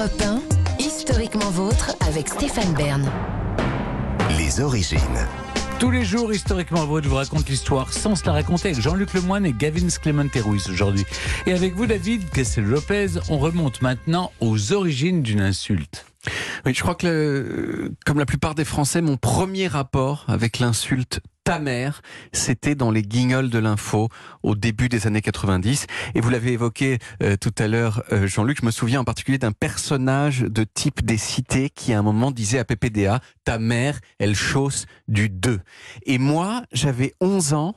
Europe 1, historiquement vôtre avec Stéphane Bern. Les origines. Tous les jours, historiquement vôtre, je vous raconte l'histoire sans se la raconter avec Jean-Luc Lemoyne et Gavin Clemente Ruiz aujourd'hui. Et avec vous, David Kessel-Lopez, on remonte maintenant aux origines d'une insulte. Oui, je crois que, le- comme la plupart des Français, mon premier rapport avec l'insulte ta mère, c'était dans les guignols de l'info au début des années 90. Et vous l'avez évoqué euh, tout à l'heure, euh, Jean-Luc, je me souviens en particulier d'un personnage de type des cités qui à un moment disait à PPDA, ta mère, elle chausse du 2. Et moi, j'avais 11 ans,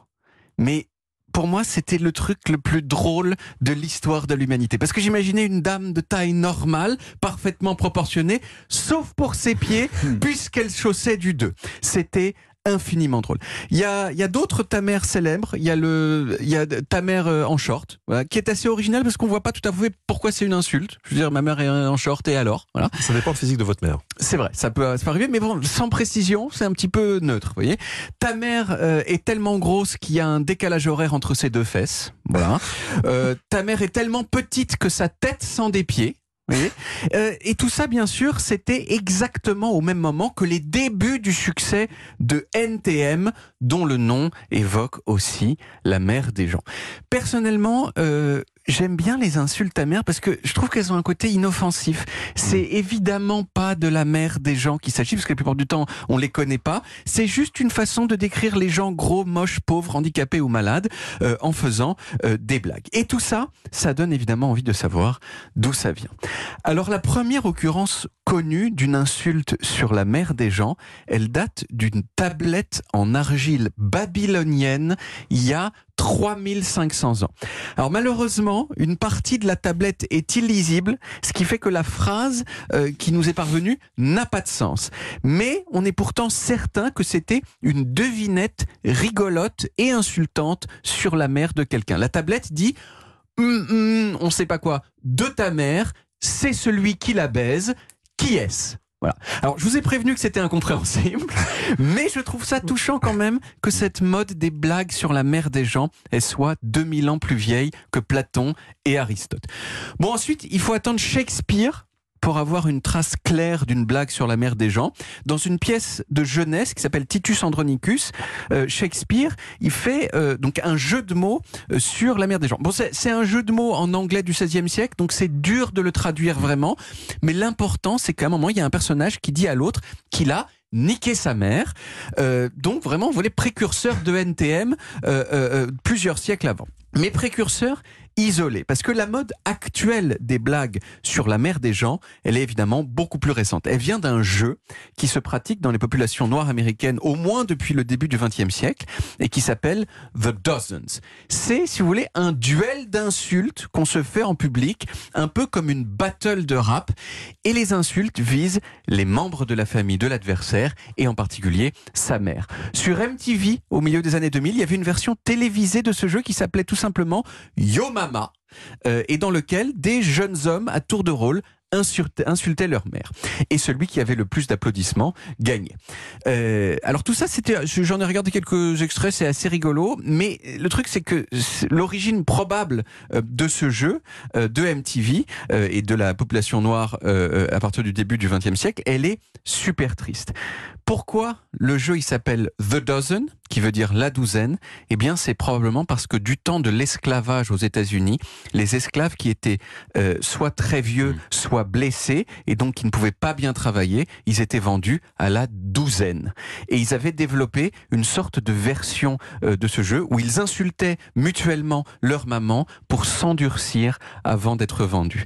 mais pour moi, c'était le truc le plus drôle de l'histoire de l'humanité. Parce que j'imaginais une dame de taille normale, parfaitement proportionnée, sauf pour ses pieds, puisqu'elle chaussait du 2. C'était infiniment drôle. Il y a, il y a d'autres ta mère célèbres. Il y a le, il y a ta mère euh, en short, voilà, qui est assez original parce qu'on voit pas tout à fait pourquoi c'est une insulte. Je veux dire, ma mère est en short et alors, voilà. Ça dépend du physique de votre mère. C'est vrai, ça peut, ça peut arriver, mais bon, sans précision, c'est un petit peu neutre, vous voyez. Ta mère euh, est tellement grosse qu'il y a un décalage horaire entre ses deux fesses, voilà. Euh, ta mère est tellement petite que sa tête sent des pieds. Euh, et tout ça, bien sûr, c'était exactement au même moment que les débuts du succès de NTM, dont le nom évoque aussi la mère des gens. Personnellement, euh, j'aime bien les insultes à mère parce que je trouve qu'elles ont un côté inoffensif. C'est évidemment pas de la mère des gens qu'il s'agit, parce que la plupart du temps, on les connaît pas. C'est juste une façon de décrire les gens gros, moches, pauvres, handicapés ou malades euh, en faisant euh, des blagues. Et tout ça, ça donne évidemment envie de savoir d'où ça vient. Alors la première occurrence connue d'une insulte sur la mère des gens, elle date d'une tablette en argile babylonienne il y a 3500 ans. Alors malheureusement, une partie de la tablette est illisible, ce qui fait que la phrase euh, qui nous est parvenue n'a pas de sens. Mais on est pourtant certain que c'était une devinette rigolote et insultante sur la mère de quelqu'un. La tablette dit Hum, hum, on sait pas quoi, de ta mère, c'est celui qui la baise, qui est-ce? Voilà. Alors, je vous ai prévenu que c'était incompréhensible, mais je trouve ça touchant quand même que cette mode des blagues sur la mère des gens, elle soit 2000 ans plus vieille que Platon et Aristote. Bon, ensuite, il faut attendre Shakespeare pour avoir une trace claire d'une blague sur la mère des gens. Dans une pièce de jeunesse qui s'appelle Titus Andronicus, euh, Shakespeare, il fait euh, donc un jeu de mots euh, sur la mère des gens. Bon, c'est un jeu de mots en anglais du XVIe siècle, donc c'est dur de le traduire vraiment. Mais l'important, c'est qu'à un moment, il y a un personnage qui dit à l'autre qu'il a niqué sa mère. Donc vraiment, vous voyez, précurseur de NTM plusieurs siècles avant. Mais précurseur isolé, parce que la mode actuelle des blagues sur la mère des gens, elle est évidemment beaucoup plus récente. Elle vient d'un jeu qui se pratique dans les populations noires américaines au moins depuis le début du XXe siècle et qui s'appelle The Dozens. C'est, si vous voulez, un duel d'insultes qu'on se fait en public, un peu comme une battle de rap, et les insultes visent les membres de la famille de l'adversaire et en particulier sa mère. Sur MTV, au milieu des années 2000, il y avait une version télévisée de ce jeu qui s'appelait tout simplement Yo Euh, et dans lequel des jeunes hommes à tour de rôle insultaient, leur mère. Et celui qui avait le plus d'applaudissements gagnait. Euh, alors tout ça, c'était, j'en ai regardé quelques extraits, c'est assez rigolo, mais le truc c'est que l'origine probable euh, de ce jeu, de MTV et de la population noire à partir du début du XXe siècle, elle est super triste. Pourquoi le jeu il s'appelle The Dozen, qui veut dire la douzaine Eh bien, c'est probablement parce que du temps de l'esclavage aux États-Unis, les esclaves qui étaient euh, soit très vieux, soit blessés, et donc qui ne pouvaient pas bien travailler, ils étaient vendus à la douzaine. Et ils avaient développé une sorte de version euh, de ce jeu où ils insultaient mutuellement leur maman pour s'endurcir avant d'être vendus.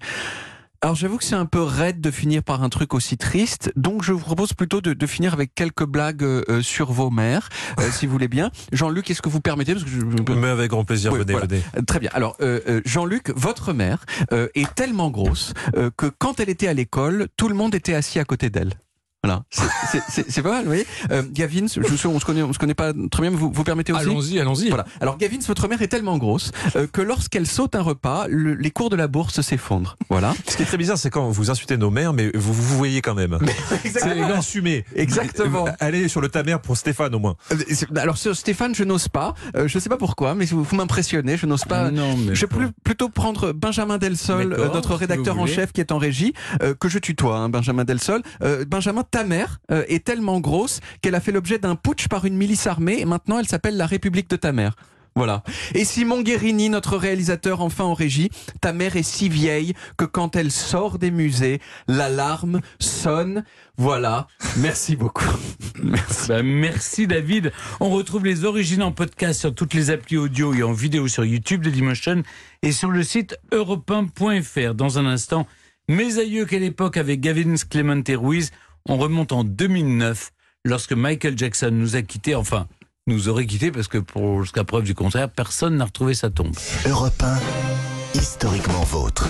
Alors j'avoue que c'est un peu raide de finir par un truc aussi triste, donc je vous propose plutôt de, de finir avec quelques blagues euh, euh, sur vos mères, euh, si vous voulez bien. Jean-Luc, est-ce que vous permettez? Parce que je, Mais avec grand plaisir, Oui, venez, voilà. venez. Euh, Très bien. Alors, euh, euh, Jean-Luc, votre mère euh, est tellement grosse euh, que quand elle était à l'école, tout le monde était assis à côté d'elle. Voilà, C'est- c'est- c'est c'est pas mal, vous voyez. Euh, Gavin, je, je- on se connaît, on se connaît pas très bien, mais vous, vous permettez aussi Allons-y, allons-y. Voilà. Alors Gavin, votre mère est tellement grosse euh, que lorsqu'elle saute un repas, le- les cours de la bourse s'effondrent. Voilà. Ce qui est très bizarre, c'est quand vous insultez nos mères, mais vous vous voyez quand même. C'est assumé. Exactement. Allez sur le ta mère pour Stéphane au moins. Euh, Alors sur Stéphane, je n'ose pas. Euh, je sais pas pourquoi, mais vous, vous m'impressionnez. Je n'ose pas. Non, mais Je vais pas. plutôt prendre Benjamin Delsol, euh, notre rédacteur en chef qui est en régie, euh, que je tutoie, hein, Benjamin Delsol. Euh, Benjamin, ta mère euh, est tellement grosse qu'elle a fait l'objet d'un putsch par une milice armée et maintenant elle s'appelle la République de ta mère. Voilà. Et Simon Guérini, notre réalisateur enfin en régie, ta mère est si vieille que quand elle sort des musées, l'alarme sonne. Voilà. Merci beaucoup. Merci. Bah, merci David. On retrouve les origines en podcast sur toutes les applis audio et en vidéo sur YouTube de Dailymotion et sur le site europe Dans un instant, mes aïeux, quelle époque avec Gavin Clement et Ruiz. On remonte en 2009 lorsque Michael Jackson nous a quittés, enfin, nous aurait quittés parce que pour jusqu'à preuve du contraire, personne n'a retrouvé sa tombe. Europe 1, historiquement vôtre.